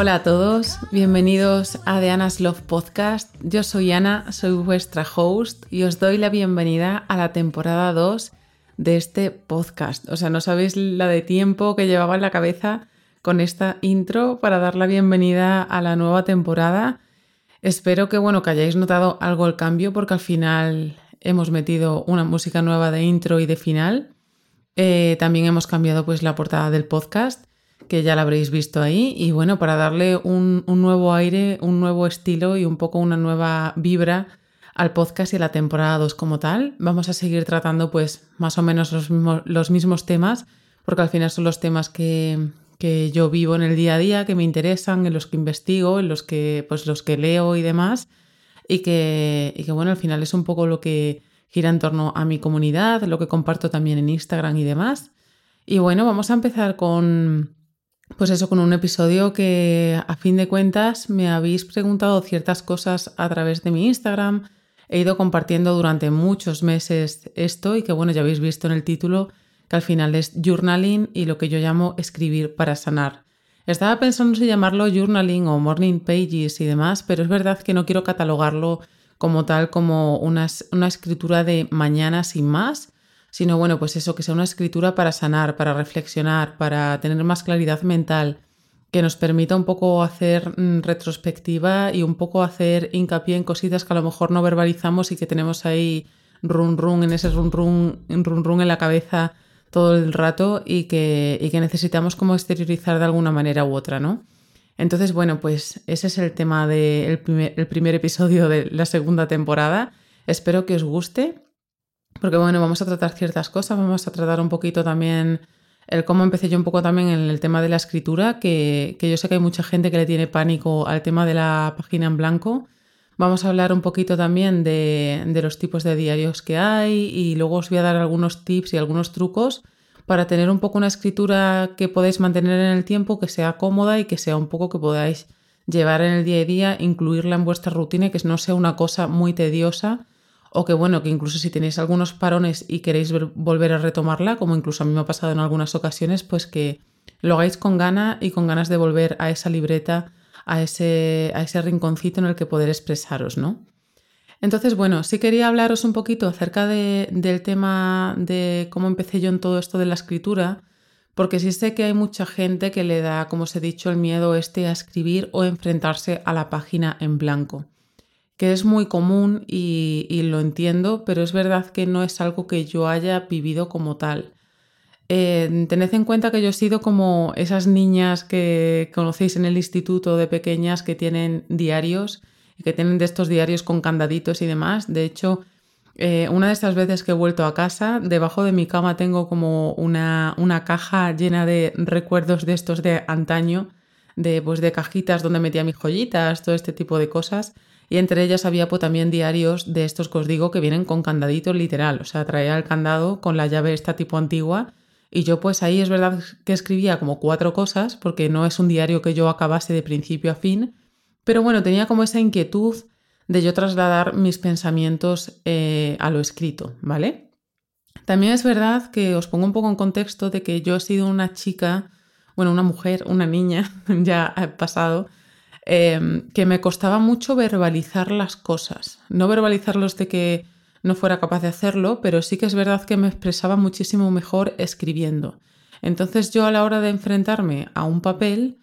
Hola a todos, bienvenidos a The Anna's Love Podcast. Yo soy Ana, soy vuestra host y os doy la bienvenida a la temporada 2 de este podcast. O sea, no sabéis la de tiempo que llevaba en la cabeza con esta intro para dar la bienvenida a la nueva temporada. Espero que, bueno, que hayáis notado algo el cambio porque al final hemos metido una música nueva de intro y de final. Eh, también hemos cambiado pues la portada del podcast que ya la habréis visto ahí. Y bueno, para darle un, nuevo aire, un nuevo estilo y un poco una nueva vibra al podcast y a la temporada 2 como tal, vamos a seguir tratando pues más o menos los mismos, los mismos temas, porque al final son los temas que, que, yo vivo en el día a día, que me interesan, en los que investigo, en los que, pues, los que leo y demás. Y que, y que bueno, al final es un poco lo que gira en torno a mi comunidad, lo que comparto también en Instagram y demás. Y bueno, vamos a empezar con, pues eso, con un episodio que a fin de cuentas me habéis preguntado ciertas cosas a través de mi Instagram. He ido compartiendo durante muchos meses esto y que bueno, ya habéis visto en el título que al final es journaling y lo que yo llamo escribir para sanar. Estaba pensando si llamarlo journaling o morning pages y demás, pero es verdad que no quiero catalogarlo como tal como una, una escritura de mañana sin más, sino bueno, pues eso, que sea una escritura para sanar, para reflexionar, para tener más claridad mental, que nos permita un poco hacer mm, retrospectiva y un poco hacer hincapié en cositas que a lo mejor no verbalizamos y que tenemos ahí run run en ese run run, run run en la cabeza todo el rato y que, y que necesitamos como exteriorizar de alguna manera u otra, ¿no? Entonces, bueno, pues ese es el tema del primer, el primer episodio de la segunda temporada. Espero que os guste porque bueno, vamos a tratar ciertas cosas, vamos a tratar un poquito también el cómo empecé yo un poco también en el tema de la escritura, que, yo sé que hay mucha gente que le tiene pánico al tema de la página en blanco. Vamos a hablar un poquito también de, de, los tipos de diarios que hay y luego os voy a dar algunos tips y algunos trucos para tener un poco una escritura que podéis mantener en el tiempo, que sea cómoda y que sea un poco que podáis llevar en el día a día, incluirla en vuestra rutina y que no sea una cosa muy tediosa o que bueno, que incluso si tenéis algunos parones y queréis volver a retomarla, como incluso a mí me ha pasado en algunas ocasiones, pues que lo hagáis con gana y con ganas de volver a esa libreta, a ese, a ese rinconcito en el que poder expresaros, ¿no? Entonces, bueno, sí quería hablaros un poquito acerca del tema de cómo empecé yo en todo esto de la escritura, porque sí sé que hay mucha gente que le da, como os he dicho, el miedo este a escribir o enfrentarse a la página en blanco que es muy común y, lo entiendo, pero es verdad que no es algo que yo haya vivido como tal. Eh, tened en cuenta que yo he sido como esas niñas que conocéis en el instituto de pequeñas que tienen diarios y que tienen de estos diarios con candaditos y demás. De hecho, eh, una de estas veces que he vuelto a casa, debajo de mi cama tengo como una, una caja llena de recuerdos de estos de antaño, de, pues, de cajitas donde metía mis joyitas, todo este tipo de cosas y entre ellas había pues, también diarios de estos que os digo que vienen con candadito literal, o sea, traía el candado con la llave esta tipo antigua. Y yo pues ahí es verdad que escribía como cuatro cosas porque no es un diario que yo acabase de principio a fin, pero bueno, tenía como esa inquietud de yo trasladar mis pensamientos eh, a lo escrito, ¿vale? También es verdad que os pongo un poco en contexto de que yo he sido una chica, bueno, una mujer, una niña, ya he pasado, Em, que me costaba mucho verbalizar las cosas. No verbalizarlos de que no fuera capaz de hacerlo, pero sí que es verdad que me expresaba muchísimo mejor escribiendo. Entonces yo a la hora de enfrentarme a un papel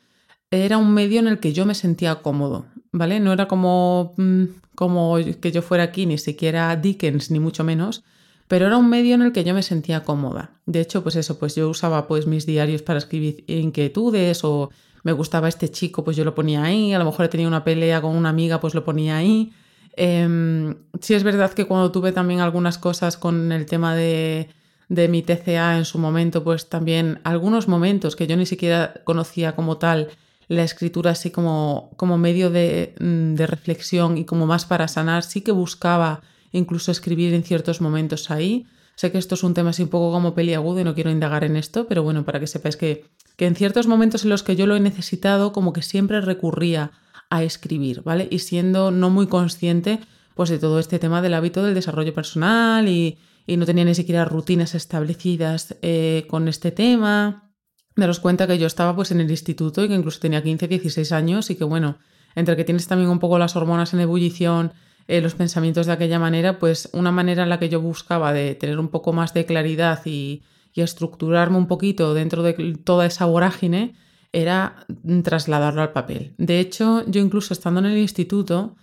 era un medio en el que yo me sentía cómodo, ¿vale? No era como, mm, como que yo fuera aquí, ni siquiera Dickens, ni mucho menos, pero era un medio en el que yo me sentía cómoda. De hecho, pues eso, pues yo usaba pues mis diarios para escribir inquietudes o me gustaba este chico, pues yo lo ponía ahí, a lo mejor he tenido una pelea con una amiga, pues lo ponía ahí. Eh, sí es verdad que cuando tuve también algunas cosas con el tema de, de mi TCA en su momento, pues también algunos momentos que yo ni siquiera conocía como tal, la escritura así como, como medio de, mm, de, reflexión y como más para sanar, sí que buscaba incluso escribir en ciertos momentos ahí. Sé que esto es un tema así un poco como peliagudo y no quiero indagar en esto, pero bueno, para que sepáis que que en ciertos momentos en los que yo lo he necesitado, como que siempre recurría a escribir, ¿vale? Y siendo no muy consciente, pues de todo este tema del hábito del desarrollo personal y, no tenía ni siquiera rutinas establecidas eh, con este tema. daros cuenta que yo estaba pues en el instituto y que incluso tenía 15, 16 años y que bueno, entre que tienes también un poco las hormonas en ebullición, eh, los pensamientos de aquella manera, pues una manera en la que yo buscaba de tener un poco más de claridad y, estructurarme un poquito dentro de toda esa vorágine era trasladarlo al papel. De hecho, yo incluso estando en el instituto,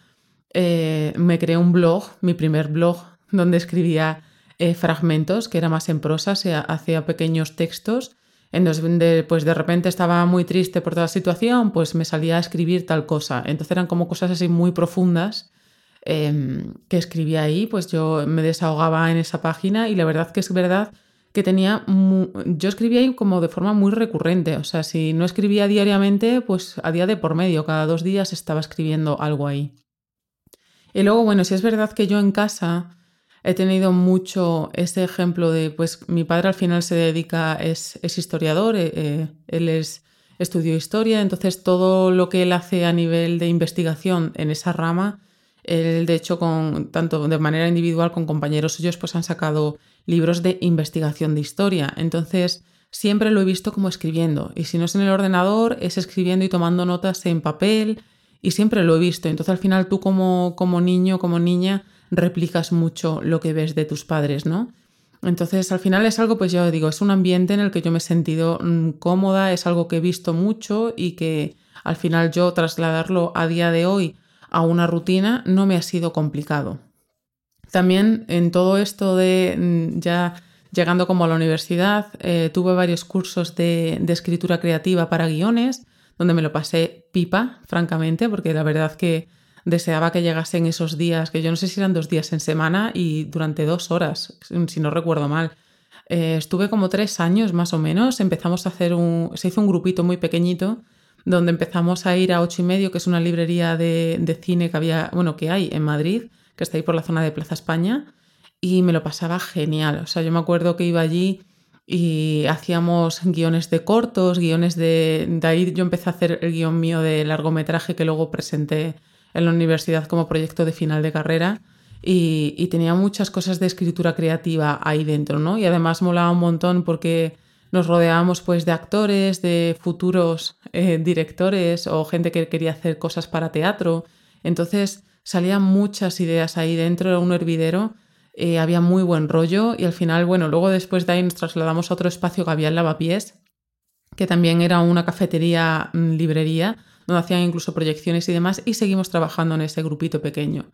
eh, me creé un blog, mi primer blog, donde escribía eh, fragmentos, que era más en prosa, se hacía pequeños textos en donde pues de repente estaba muy triste por toda la situación, pues me salía a escribir tal cosa. Entonces eran como cosas así muy profundas em, que escribía ahí, pues yo me desahogaba en esa página y la verdad que es verdad que tenía, yo escribía ahí como de forma muy recurrente, o sea, si no escribía diariamente, pues a día de por medio, cada dos días estaba escribiendo algo ahí. Y luego, bueno, si es verdad que yo en casa he tenido mucho ese ejemplo de, pues mi padre al final se dedica, es, es historiador, eh, eh, él es, estudió historia, entonces todo lo que él hace a nivel de investigación en esa rama, él de hecho con, tanto de manera individual con compañeros suyos, pues han sacado libros de investigación de historia. Entonces siempre lo he visto como escribiendo, y si no es en el ordenador, es escribiendo y tomando notas en papel, y siempre lo he visto. Entonces al final tú como, como niño, como niña, replicas mucho lo que ves de tus padres, ¿no? Entonces, al final es algo, pues yo digo, es un ambiente en el que yo me he sentido mm, cómoda, es algo que he visto mucho y que al final yo trasladarlo a día de hoy a una rutina no me ha sido complicado. También en todo esto de mm, ya llegando como a la universidad, eh, tuve varios cursos de, escritura creativa para guiones, donde me lo pasé pipa, francamente, porque la verdad que deseaba que llegasen esos días, que yo no sé si eran dos días en semana y durante dos horas, si no recuerdo mal. Eh, estuve como tres años más o menos, empezamos a hacer un, se hizo un grupito muy pequeño donde empezamos a ir a ocho y medio, que es una librería de, de cine que había, bueno, que hay en Madrid, que está ahí por la zona de Plaza España, y me lo pasaba genial. O sea, yo me acuerdo que iba allí y hacíamos guiones de cortos, guiones de... De ahí yo empecé a hacer el guion mío de largometraje que luego presenté en la universidad como proyecto de final de carrera y, tenía muchas cosas de escritura creativa ahí dentro, ¿no? Y además molaba un montón porque nos rodeábamos pues de actores, de futuros eh, directores o gente que quería hacer cosas para teatro. Entonces salían muchas ideas ahí dentro, era un hervidero, eh, había muy buen rollo y al final, bueno, luego después de ahí nos trasladamos a otro espacio que había Lavapiés, que también era una cafetería, mm, librería, donde hacían incluso proyecciones y demás, y seguimos trabajando en ese grupito pequeño.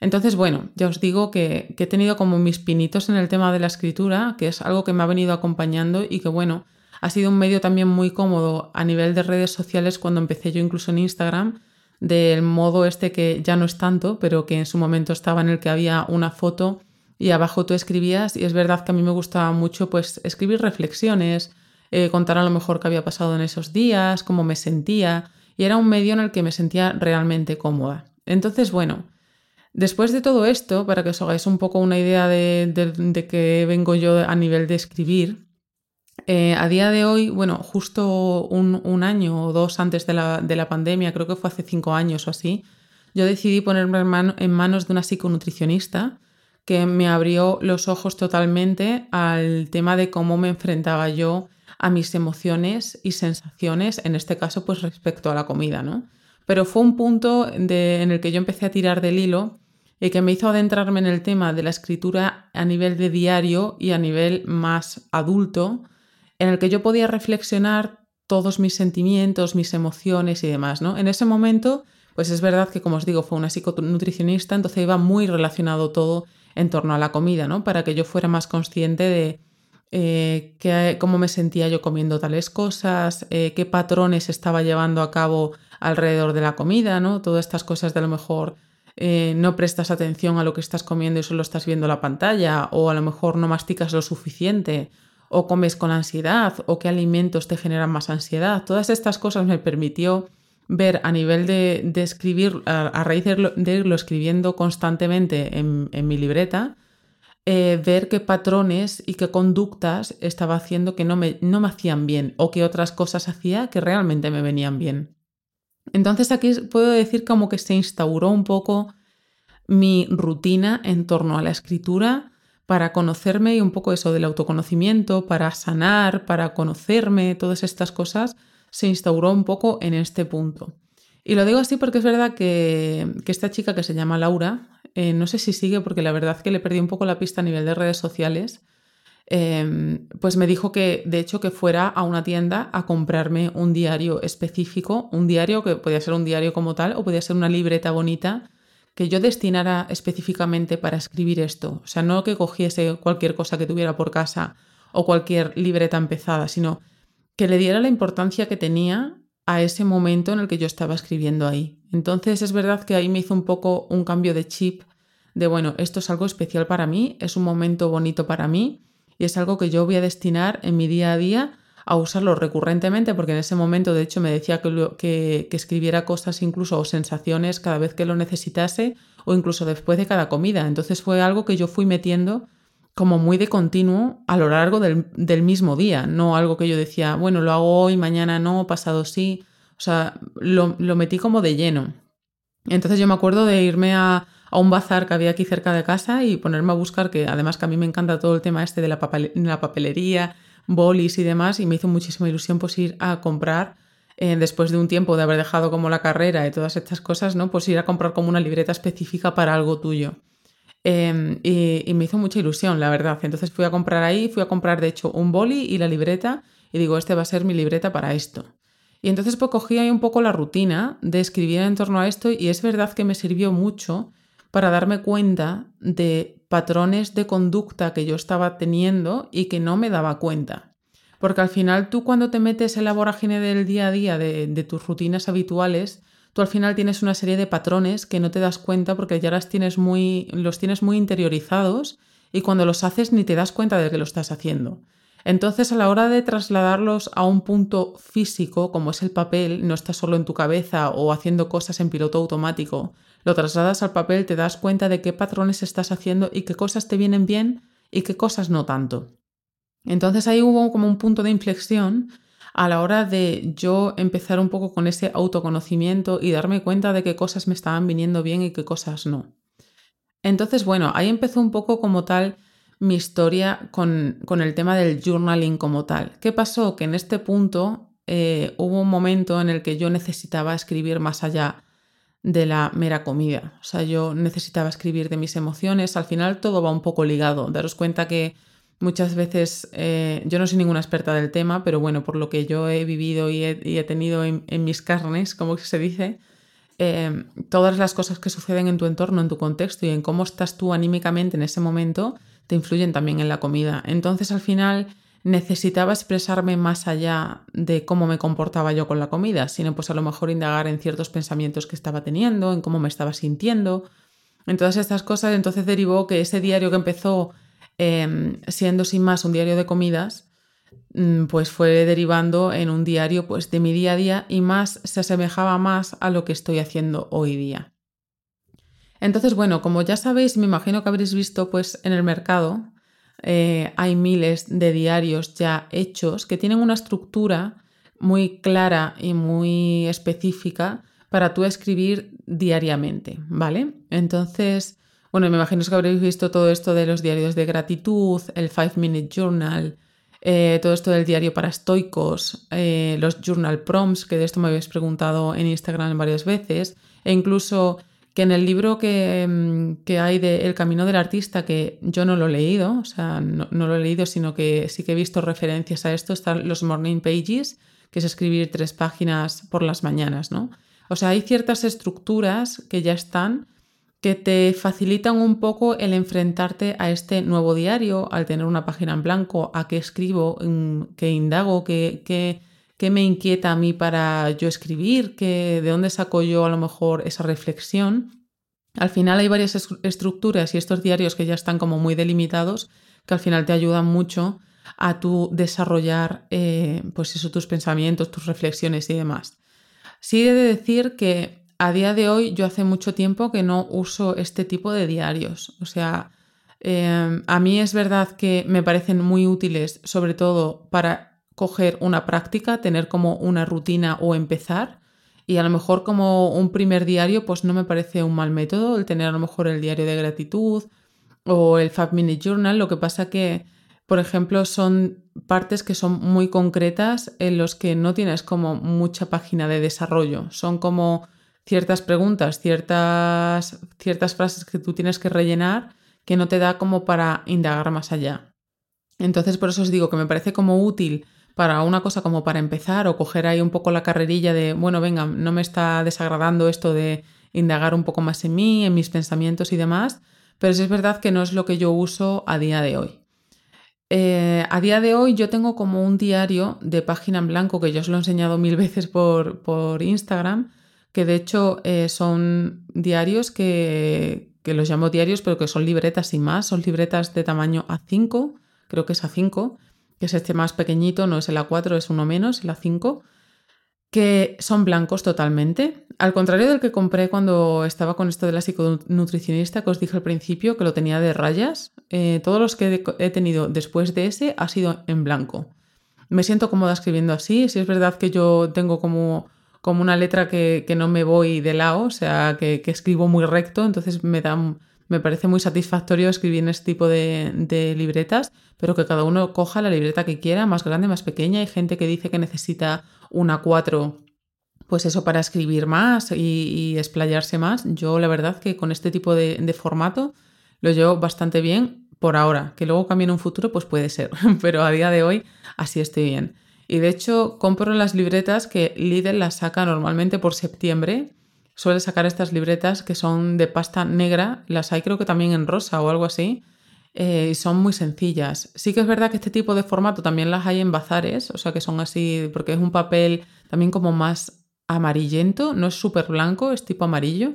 Entonces, bueno, ya os digo que, he tenido como mis pinitos en el tema de la escritura, que es algo que me ha venido acompañando y que, bueno, ha sido un medio también muy cómodo a nivel de redes sociales cuando empecé yo incluso en Instagram, del modo este que ya no es tanto, pero que en su momento estaba en el que había una foto y abajo tú escribías y es verdad que a mí me gustaba mucho pues escribir reflexiones, eh, contar a lo mejor qué había pasado en esos días, cómo me sentía y era un medio en el que me sentía realmente cómoda. Entonces, bueno, después de todo esto, para que os hagáis un poco una idea de, de, que vengo yo a nivel de escribir, eh, a día de hoy, bueno, justo un, año o dos antes de la, de la, pandemia, creo que fue hace cinco años o así, yo decidí ponerme en manos de una psiconutricionista que me abrió los ojos totalmente al tema de cómo me enfrentaba yo a mis emociones y sensaciones, en este caso pues respecto a la comida, ¿no? Pero fue un punto en el que yo empecé a tirar del hilo y que me hizo adentrarme en el tema de la escritura a nivel de diario y a nivel más adulto, en el que yo podía reflexionar todos mis sentimientos, mis emociones y demás, ¿no? En ese momento, pues es verdad que, como os digo, fue una psiconutricionista, entonces iba muy relacionado todo en torno a la comida, ¿no? Para que yo fuera más consciente de, eh, cómo me sentía yo comiendo tales cosas, eh, qué patrones estaba llevando a cabo alrededor de la comida, ¿no? Todas estas cosas de a lo mejor eh, no prestas atención a lo que estás comiendo y solo estás viendo la pantalla, o a lo mejor no masticas lo suficiente, o comes con ansiedad, o qué alimentos te generan más ansiedad. Todas estas cosas me permitió ver a nivel de, escribir, a, raíz de, irlo escribiendo constantemente en mi libreta, eh, ver qué patrones y qué conductas estaba haciendo que no me, no me hacían bien o qué otras cosas hacía que realmente me venían bien. Entonces aquí puedo decir como que se instauró un poco mi rutina en torno a la escritura, para conocerme y un poco eso del autoconocimiento, para sanar, para conocerme, todas estas cosas, se instauró un poco en este punto. Y lo digo así porque es verdad que, esta chica que se llama Laura, eh, no sé si sigue porque la verdad que le perdí un poco la pista a nivel de redes sociales, em, pues me dijo que de hecho que fuera a una tienda a comprarme un diario específico, un diario que podía ser un diario como tal o podía ser una libreta bonita que yo destinara específicamente para escribir esto. O sea, no que cogiese cualquier cosa que tuviera por casa o cualquier libreta empezada, sino que le diera la importancia que tenía a ese momento en el que yo estaba escribiendo ahí. Entonces es verdad que ahí me hizo un poco un cambio de chip de, bueno, esto es algo especial para mí, es un momento bonito para mí y es algo que yo voy a destinar en mi día a día a usarlo recurrentemente, porque en ese momento de hecho me decía que, que, escribiera cosas incluso o sensaciones cada vez que lo necesitase o incluso después de cada comida. Entonces fue algo que yo fui metiendo como muy de continuo a lo largo del, del, mismo día, no algo que yo decía, bueno, lo hago hoy, mañana no, pasado sí, o sea, lo, lo metí como de lleno. Entonces yo me acuerdo de irme a, a, un bazar que había aquí cerca de casa y ponerme a buscar, que además que a mí me encanta todo el tema este de la, papelería, bolis y demás, y me hizo muchísima ilusión pues ir a comprar, eh, después de un tiempo de haber dejado como la carrera y todas estas cosas, ¿no? Pues ir a comprar como una libreta específica para algo tuyo. Em, y, me hizo mucha ilusión, la verdad. Entonces fui a comprar ahí, fui a comprar de hecho un boli y la libreta, y digo, este va a ser mi libreta para esto. Y entonces pues cogí ahí un poco la rutina de escribir en torno a esto y es verdad que me sirvió mucho para darme cuenta de patrones de conducta que yo estaba teniendo y que no me daba cuenta. Porque al final tú cuando te metes en la vorágine del día a día de, tus rutinas habituales, tú al final tienes una serie de patrones que no te das cuenta porque ya las tienes muy, los tienes muy interiorizados y cuando los haces ni te das cuenta de que lo estás haciendo. Entonces, a la hora de trasladarlos a un punto físico, como es el papel, no estás solo en tu cabeza o haciendo cosas en piloto automático, lo trasladas al papel, te das cuenta de qué patrones estás haciendo y qué cosas te vienen bien y qué cosas no tanto. Entonces ahí hubo como un punto de inflexión a la hora de yo empezar un poco con ese autoconocimiento y darme cuenta de qué cosas me estaban viniendo bien y qué cosas no. Entonces, bueno, ahí empezó un poco como tal mi historia con, el tema del journaling como tal. ¿Qué pasó? Que en este punto eh, hubo un momento en el que yo necesitaba escribir más allá de la mera comida. O sea, yo necesitaba escribir de mis emociones. Al final todo va un poco ligado. Daros cuenta que muchas veces, eh, yo no soy ninguna experta del tema, pero bueno, por lo que yo he vivido y he, tenido en, mis carnes, como se dice, eh, todas las cosas que suceden en tu entorno, en tu contexto y en cómo estás tú anímicamente en ese momento, te influyen también en la comida. Entonces, al final necesitaba expresarme más allá de cómo me comportaba yo con la comida, sino pues a lo mejor indagar en ciertos pensamientos que estaba teniendo, en cómo me estaba sintiendo, en todas estas cosas. Entonces derivó que ese diario que empezó em, siendo sin más un diario de comidas, mm, pues fue derivando en un diario pues de mi día a día y más se asemejaba más a lo que estoy haciendo hoy día. Entonces, bueno, como ya sabéis, me imagino que habréis visto pues en el mercado, eh, hay miles de diarios ya hechos que tienen una estructura muy clara y muy específica para tú escribir diariamente, ¿vale? Entonces, bueno, me imagino que habréis visto todo esto de los diarios de gratitud, el Five Minute Journal, eh, todo esto del diario para estoicos, eh, los journal prompts, que de esto me habéis preguntado en Instagram varias veces, e incluso que en el libro que, mm, que, hay de El Camino del Artista, que yo no lo he leído, o sea, no, lo he leído, sino que sí que he visto referencias a esto, están los morning pages, que es escribir tres páginas por las mañanas, ¿no? O sea, hay ciertas estructuras que ya están que te facilitan un poco el enfrentarte a este nuevo diario, al tener una página en blanco, a qué escribo, qué indago, qué, qué me inquieta a mí para yo escribir, ¿Qué, de dónde saco yo a lo mejor esa reflexión. Al final hay varias estructuras y estos diarios que ya están como muy delimitados que al final te ayudan mucho a tu desarrollar eh, pues eso, tus pensamientos, tus reflexiones y demás. Sí he de decir que a día de hoy yo hace mucho tiempo que no uso este tipo de diarios. O sea, eh, a mí es verdad que me parecen muy útiles, sobre todo para coger una práctica, tener como una rutina o empezar. Y a lo mejor como un primer diario, pues no me parece un mal método el tener a lo mejor el diario de gratitud o el Five Minute Journal, lo que pasa que, por ejemplo, son partes que son muy concretas en los que no tienes como mucha página de desarrollo, son como ciertas preguntas, ciertas, ciertas frases que tú tienes que rellenar que no te da como para indagar más allá. Entonces, por eso os digo que me parece como útil para una cosa como para empezar o coger ahí un poco la carrerilla de, bueno, venga, no me está desagradando esto de indagar un poco más en mí, en mis pensamientos y demás, pero sí es verdad que no es lo que yo uso a día de hoy. Eh, a día de hoy yo tengo como un diario de página en blanco que yo os lo he enseñado mil veces por, por Instagram, que de hecho eh, son diarios que, que, los llamo diarios, pero que son libretas y más, son libretas de tamaño A5, creo que es A5, que es este más pequeñito, no es el A4, es uno menos, el A5, que son blancos totalmente. Al contrario del que compré cuando estaba con esto de la psiconutricionista que os dije al principio, que lo tenía de rayas, eh, todos los que he tenido después de ese ha sido en blanco. Me siento cómoda escribiendo así, si es verdad que yo tengo como, como una letra que, no me voy de lado, o sea, que, que escribo muy recto, entonces me da me parece muy satisfactorio escribir en este tipo de, libretas, pero que cada uno coja la libreta que quiera, más grande, más pequeña. Hay gente que dice que necesita una 4, pues eso para escribir más y, explayarse más. Yo la verdad que con este tipo de, de formato lo llevo bastante bien por ahora, que luego cambie en un futuro, pues puede ser, pero a día de hoy así estoy bien. Y de hecho compro las libretas que Lidl las saca normalmente por septiembre suele sacar estas libretas que son de pasta negra, las hay creo que también en rosa o algo así, eh, y son muy sencillas. Sí que es verdad que este tipo de formato también las hay en bazares, o sea que son así, porque es un papel también como más amarillento, no es súper blanco, es tipo amarillo.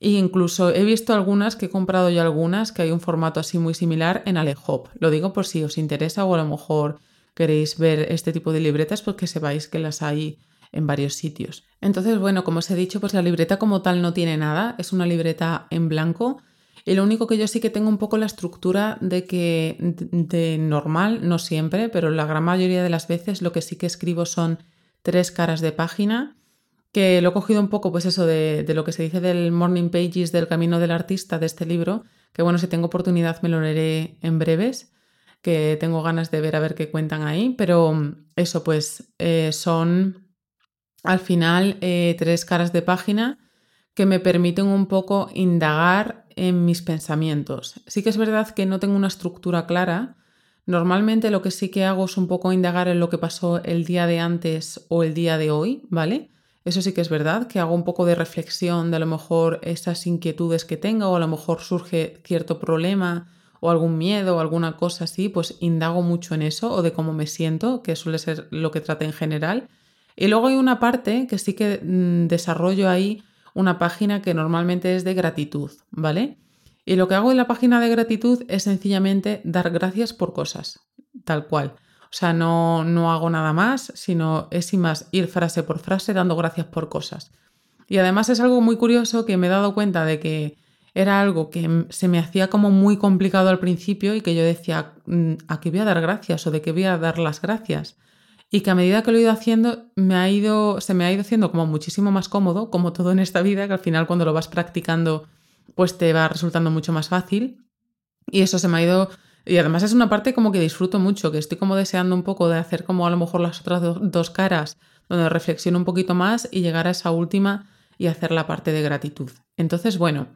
E incluso he visto algunas que he comprado ya algunas que hay un formato así muy similar en Alehop. Lo digo por si os interesa o a lo mejor queréis ver este tipo de libretas porque sepáis que las hay en varios sitios. Entonces, bueno, como os he dicho, pues la libreta como tal no tiene nada, es una libreta en blanco. Y lo único que yo sí que tengo un poco la estructura de que de normal, no siempre, pero la gran mayoría de las veces lo que sí que escribo son tres caras de página, que lo he cogido un poco, pues eso, de, lo que se dice del Morning Pages del Camino del Artista de este libro, que bueno, si tengo oportunidad me lo leeré en breves, que tengo ganas de ver a ver qué cuentan ahí, pero eso pues eh, son al final eh, tres caras de página que me permiten un poco indagar en mis pensamientos. Sí que es verdad que no tengo una estructura clara. Normalmente lo que sí que hago es un poco indagar en lo que pasó el día de antes o el día de hoy, ¿vale? Eso sí que es verdad, que hago un poco de reflexión de a lo mejor esas inquietudes que tengo o a lo mejor surge cierto problema o algún miedo o alguna cosa así, pues indago mucho en eso o de cómo me siento, que suele ser lo que trate en general. Y luego hay una parte que sí que mm, desarrollo ahí una página que normalmente es de gratitud, ¿vale? Y lo que hago en la página de gratitud es sencillamente dar gracias por cosas, tal cual. O sea, no, no hago nada más, sino es y más ir frase por frase dando gracias por cosas. Y además es algo muy curioso que me he dado cuenta de que era algo que se me hacía como muy complicado al principio y que yo decía, mm, ¿a qué voy a dar gracias o de qué voy a dar las gracias? Y que a medida que lo he ido haciendo me ha ido, se me ha ido haciendo como muchísimo más cómodo, como todo en esta vida, que al final cuando lo vas practicando pues te va resultando mucho más fácil. Y eso se me ha ido... Y además es una parte como que disfruto mucho, que estoy como deseando un poco de hacer como a lo mejor las otras dos caras, donde reflexiono un poquito más y llegar a esa última y hacer la parte de gratitud. Entonces, bueno,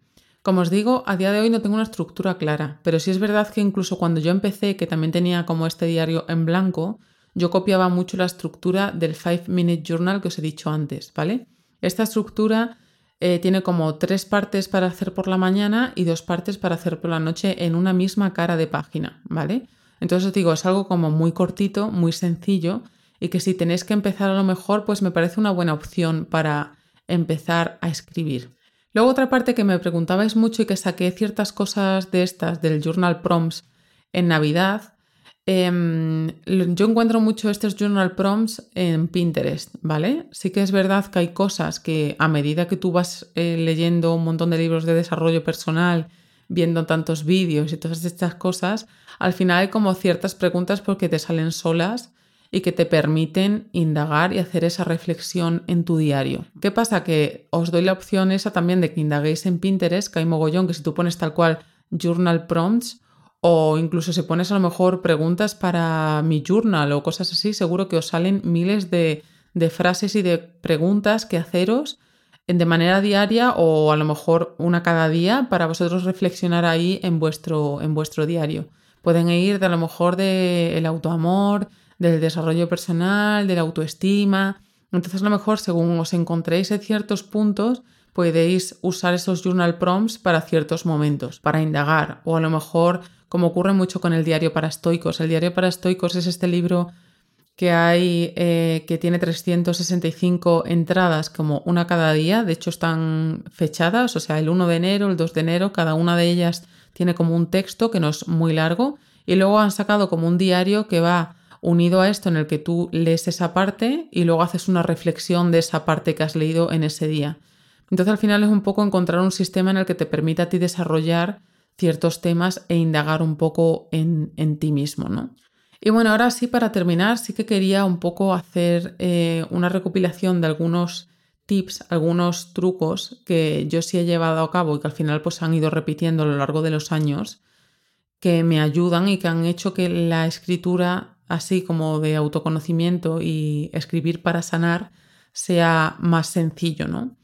como os digo, a día de hoy no tengo una estructura clara, pero sí es verdad que incluso cuando yo empecé, que también tenía como este diario en blanco, yo copiaba mucho la estructura del Five Minute Journal que os he dicho antes, ¿vale? Esta estructura eh, tiene como tres partes para hacer por la mañana y dos partes para hacer por la noche en una misma cara de página, ¿vale? Entonces os digo, es algo como muy cortito, muy sencillo y que si tenéis que empezar a lo mejor, pues me parece una buena opción para empezar a escribir. Luego otra parte que me preguntabais mucho y que saqué ciertas cosas de estas del Journal Prompts en Navidad Em, yo encuentro mucho estos journal prompts en Pinterest, ¿vale? Sí que es verdad que hay cosas que a medida que tú vas eh, leyendo un montón de libros de desarrollo personal, viendo tantos vídeos y todas estas cosas, al final hay como ciertas preguntas porque te salen solas y que te permiten indagar y hacer esa reflexión en tu diario. ¿Qué pasa? Que os doy la opción esa también de que indaguéis en Pinterest, que hay mogollón, que si tú pones tal cual journal prompts o incluso si pones a lo mejor preguntas para mi journal o cosas así, seguro que os salen miles de, de frases y de preguntas que haceros de manera diaria o a lo mejor una cada día para vosotros reflexionar ahí en vuestro, en vuestro diario. Pueden ir de a lo mejor del el autoamor, del desarrollo personal, de la autoestima. Entonces a lo mejor según os encontréis en ciertos puntos, podéis usar esos journal prompts para ciertos momentos, para indagar o a lo mejor como ocurre mucho con el diario para estoicos. El diario para estoicos es este libro que hay eh, que tiene 365 entradas como una cada día, de hecho están fechadas, o sea, el 1 de enero, el 2 de enero, cada una de ellas tiene como un texto que no es muy largo y luego han sacado como un diario que va unido a esto en el que tú lees esa parte y luego haces una reflexión de esa parte que has leído en ese día. Entonces al final es un poco encontrar un sistema en el que te permita a ti desarrollar ciertos temas e indagar un poco en, en ti mismo, ¿no? Y bueno, ahora sí, para terminar, sí que quería un poco hacer eh, una recopilación de algunos tips, algunos trucos que yo sí he llevado a cabo y que al final pues han ido repitiendo a lo largo de los años, que me ayudan y que han hecho que la escritura, así como de autoconocimiento y escribir para sanar, sea más sencillo, ¿no?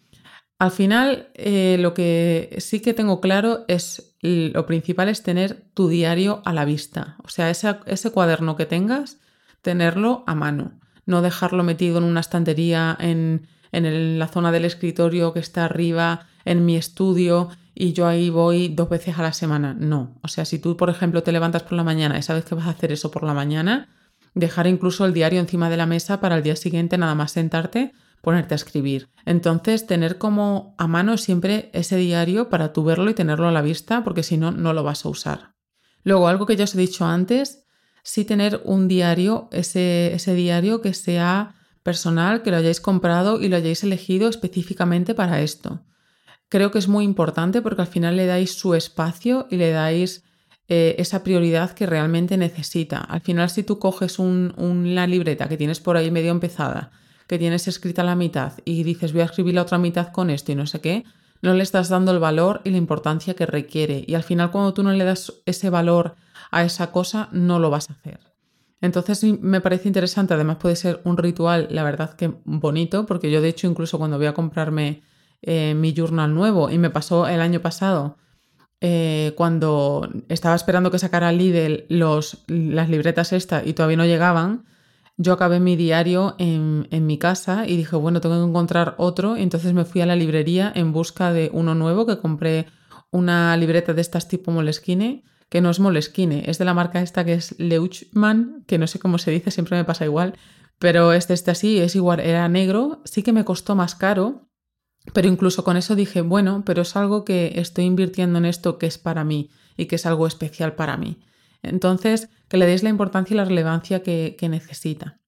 Al final, eh, lo que sí que tengo claro es lo principal es tener tu diario a la vista. O sea, ese, cuaderno que tengas, tenerlo a mano. No dejarlo metido en una estantería, en, en la zona del escritorio que está arriba, en mi estudio y yo ahí voy dos veces a la semana. No. O sea, si tú, por ejemplo, te levantas por la mañana y sabes que vas a hacer eso por la mañana, dejar incluso el diario encima de la mesa para el día siguiente nada más sentarte ponerte a escribir. Entonces, tener como a mano siempre ese diario para tú verlo y tenerlo a la vista, porque si no, no lo vas a usar. Luego, algo que ya os he dicho antes, sí tener un diario, ese, ese diario que sea personal, que lo hayáis comprado y lo hayáis elegido específicamente para esto. Creo que es muy importante porque al final le dais su espacio y le dais eh, esa prioridad que realmente necesita. Al final, si tú coges una libreta que tienes por ahí medio empezada, que tienes escrita la mitad y dices voy a escribir la otra mitad con esto y no sé qué, no le estás dando el valor y la importancia que requiere. Y al final cuando tú no le das ese valor a esa cosa, no lo vas a hacer. Entonces me parece interesante, además puede ser un ritual, la verdad que bonito, porque yo de hecho incluso cuando voy a comprarme eh, mi journal nuevo, y me pasó el año pasado, eh, cuando estaba esperando que sacara Lidl los, las libretas esta y todavía no llegaban, yo acabé mi diario en, mi casa y dije, bueno, tengo que encontrar otro. Entonces me fui a la librería en busca de uno nuevo, que compré una libreta de estas tipo Moleskine, que no es Moleskine, es de la marca esta que es Leuchmann, que no sé cómo se dice, siempre me pasa igual, pero este, este así, es igual, era negro, sí que me costó más caro, pero incluso con eso dije, bueno, pero es algo que estoy invirtiendo en esto que es para mí y que es algo especial para mí. Entonces, que le deis la importancia y la relevancia que, necesita.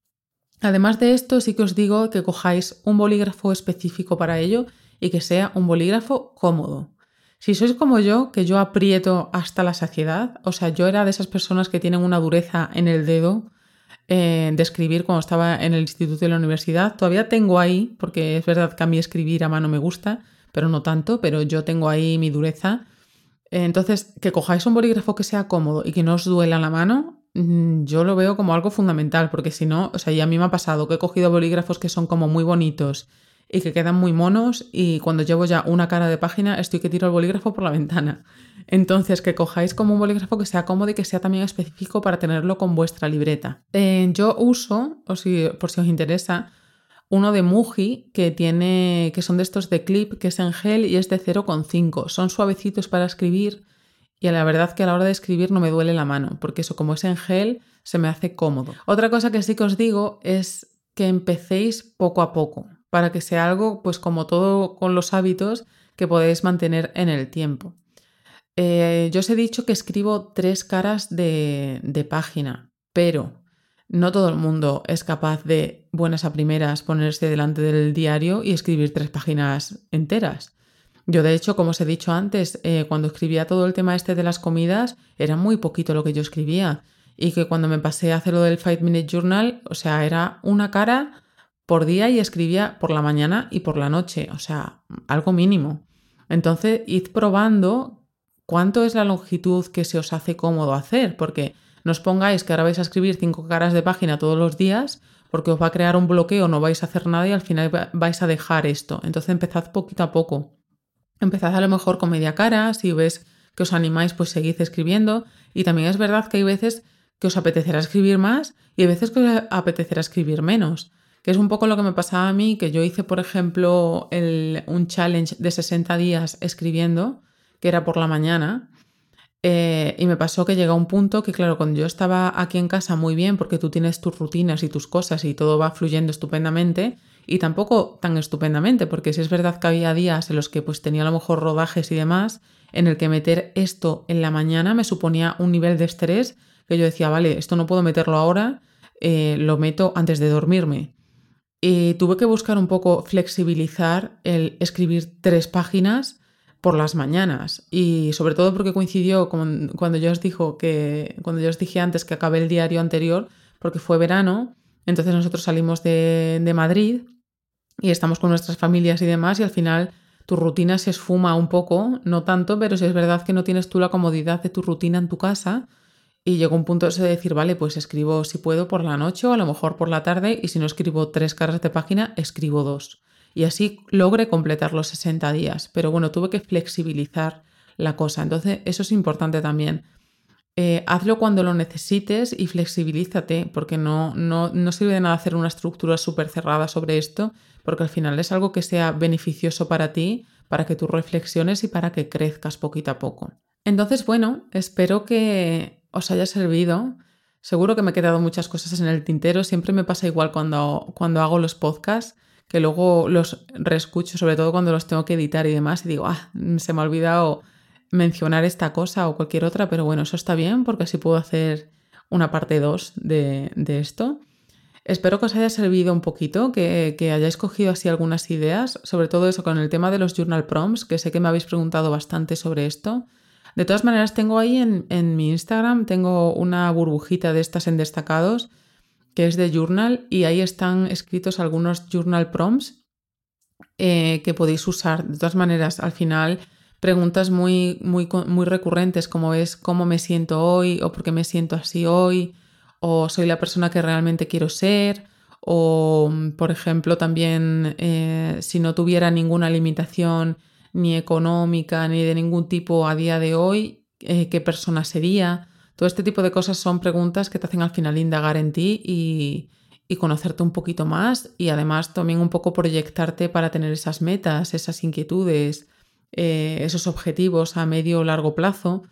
Además de esto, sí que os digo que cojáis un bolígrafo específico para ello y que sea un bolígrafo cómodo. Si sois como yo, que yo aprieto hasta la saciedad, o sea, yo era de esas personas que tienen una dureza en el dedo eh, de escribir cuando estaba en el instituto y la universidad, todavía tengo ahí, porque es verdad que a mí escribir a mano me gusta, pero no tanto, pero yo tengo ahí mi dureza entonces, que cojáis un bolígrafo que sea cómodo y que no os duela la mano, mm, yo lo veo como algo fundamental, porque si no, o sea, ya a mí me ha pasado que he cogido bolígrafos que son como muy bonitos y que quedan muy monos y cuando llevo ya una cara de página estoy que tiro el bolígrafo por la ventana. Entonces, que cojáis como un bolígrafo que sea cómodo y que sea también específico para tenerlo con vuestra libreta. Eh, yo uso, o si, por si os interesa, uno de Muji que tiene que son de estos de clip que es en gel y es de 0,5. Son suavecitos para escribir y la verdad que a la hora de escribir no me duele la mano, porque eso como es en gel se me hace cómodo. Otra cosa que sí que os digo es que empecéis poco a poco, para que sea algo, pues como todo con los hábitos, que podéis mantener en el tiempo. Eh, yo os he dicho que escribo tres caras de, de página, pero no todo el mundo es capaz de, buenas a primeras, ponerse delante del diario y escribir tres páginas enteras. Yo, de hecho, como os he dicho antes, eh, cuando escribía todo el tema este de las comidas, era muy poquito lo que yo escribía. Y que cuando me pasé a hacer lo del Five Minute Journal, o sea, era una cara por día y escribía por la mañana y por la noche, o sea, algo mínimo. Entonces, id probando cuánto es la longitud que se os hace cómodo hacer, porque os pongáis que ahora vais a escribir cinco caras de página todos los días, porque os va a crear un bloqueo, no vais a hacer nada y al final vais a dejar esto. Entonces empezad poquito a poco. Empezad a lo mejor con media cara, si ves que os animáis, pues seguid escribiendo. Y también es verdad que hay veces que os apetecerá escribir más y hay veces que os apetecerá escribir menos. Que es un poco lo que me pasaba a mí, que yo hice, por ejemplo, un challenge de 60 días escribiendo, que era por la mañana. Eh, y me pasó que llega un punto que, claro, cuando yo estaba aquí en casa muy bien, porque tú tienes tus rutinas y tus cosas y todo va fluyendo estupendamente, y tampoco tan estupendamente, porque si es verdad que había días en los que pues tenía a lo mejor rodajes y demás, en el que meter esto en la mañana me suponía un nivel de estrés que yo decía, vale, esto no puedo meterlo ahora, eh, lo meto antes de dormirme. Y tuve que buscar un poco flexibilizar el escribir tres páginas por las mañanas y sobre todo porque coincidió con cuando yo os dijo que cuando yo os dije antes que acabé el diario anterior porque fue verano entonces nosotros salimos de, de Madrid y estamos con nuestras familias y demás y al final tu rutina se esfuma un poco, no tanto, pero si es verdad que no tienes tú la comodidad de tu rutina en tu casa y llegó un punto de decir, vale, pues escribo si puedo por la noche o a lo mejor por la tarde y si no escribo tres caras de página, escribo dos. Y así logré completar los 60 días, pero bueno, tuve que flexibilizar la cosa. Entonces, eso es importante también. Eh, hazlo cuando lo necesites y flexibilízate, porque no, no, no sirve de nada hacer una estructura súper cerrada sobre esto, porque al final es algo que sea beneficioso para ti, para que tú reflexiones y para que crezcas poquito a poco. Entonces, bueno, espero que os haya servido. Seguro que me he quedado muchas cosas en el tintero. Siempre me pasa igual cuando, cuando hago los podcasts, que luego los reescucho, sobre todo cuando los tengo que editar y demás, y digo, ah, se me ha olvidado mencionar esta cosa o cualquier otra, pero bueno, eso está bien porque así puedo hacer una parte 2 de, esto. Espero que os haya servido un poquito, que, hayáis cogido así algunas ideas, sobre todo eso con el tema de los journal prompts, que sé que me habéis preguntado bastante sobre esto. De todas maneras, tengo ahí en, en mi Instagram, tengo una burbujita de estas en destacados, que es de journal, y ahí están escritos algunos journal prompts eh, que podéis usar. De todas maneras, al final preguntas muy, muy, muy recurrentes como es cómo me siento hoy o por qué me siento así hoy o soy la persona que realmente quiero ser o, por ejemplo, también eh, si no tuviera ninguna limitación ni económica ni de ningún tipo a día de hoy, eh, ¿qué persona sería? Todo este tipo de cosas son preguntas que te hacen al final indagar en ti y, y conocerte un poquito más y además también un poco proyectarte para tener esas metas, esas inquietudes, eh, esos objetivos a medio o largo plazo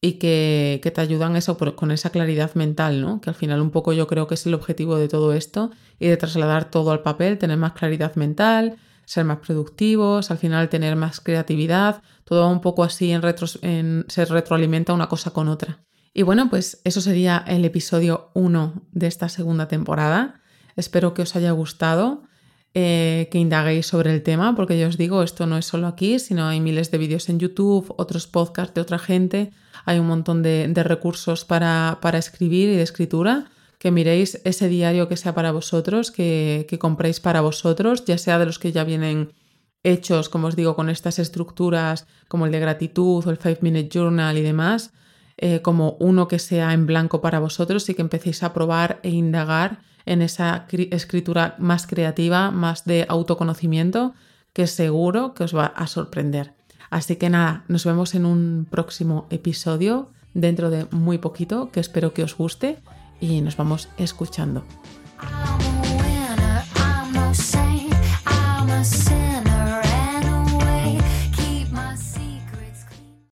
y que, te ayudan eso con esa claridad mental, ¿no? Que al final un poco yo creo que es el objetivo de todo esto y de trasladar todo al papel, tener más claridad mental, ser más productivos, al final tener más creatividad, todo un poco así en, en se retroalimenta una cosa con otra. Y bueno, pues eso sería el episodio 1 de esta segunda temporada. Espero que os haya gustado. Eh, que indaguéis sobre el tema, porque yo os digo, esto no es solo aquí, sino hay miles de vídeos en YouTube, otros podcasts de otra gente, hay un montón de, recursos para, escribir y de escritura, que miréis ese diario que sea para vosotros, que, compréis para vosotros, ya sea de los que ya vienen hechos, como os digo, con estas estructuras como el de gratitud o el Five Minute Journal y demás, eh, como uno que sea en blanco para vosotros y que empecéis a probar e indagar en esa escritura más creativa, más de autoconocimiento, que seguro que os va a sorprender. Así que nada, nos vemos en un próximo episodio dentro de muy poquito, que espero que os guste y nos vamos escuchando.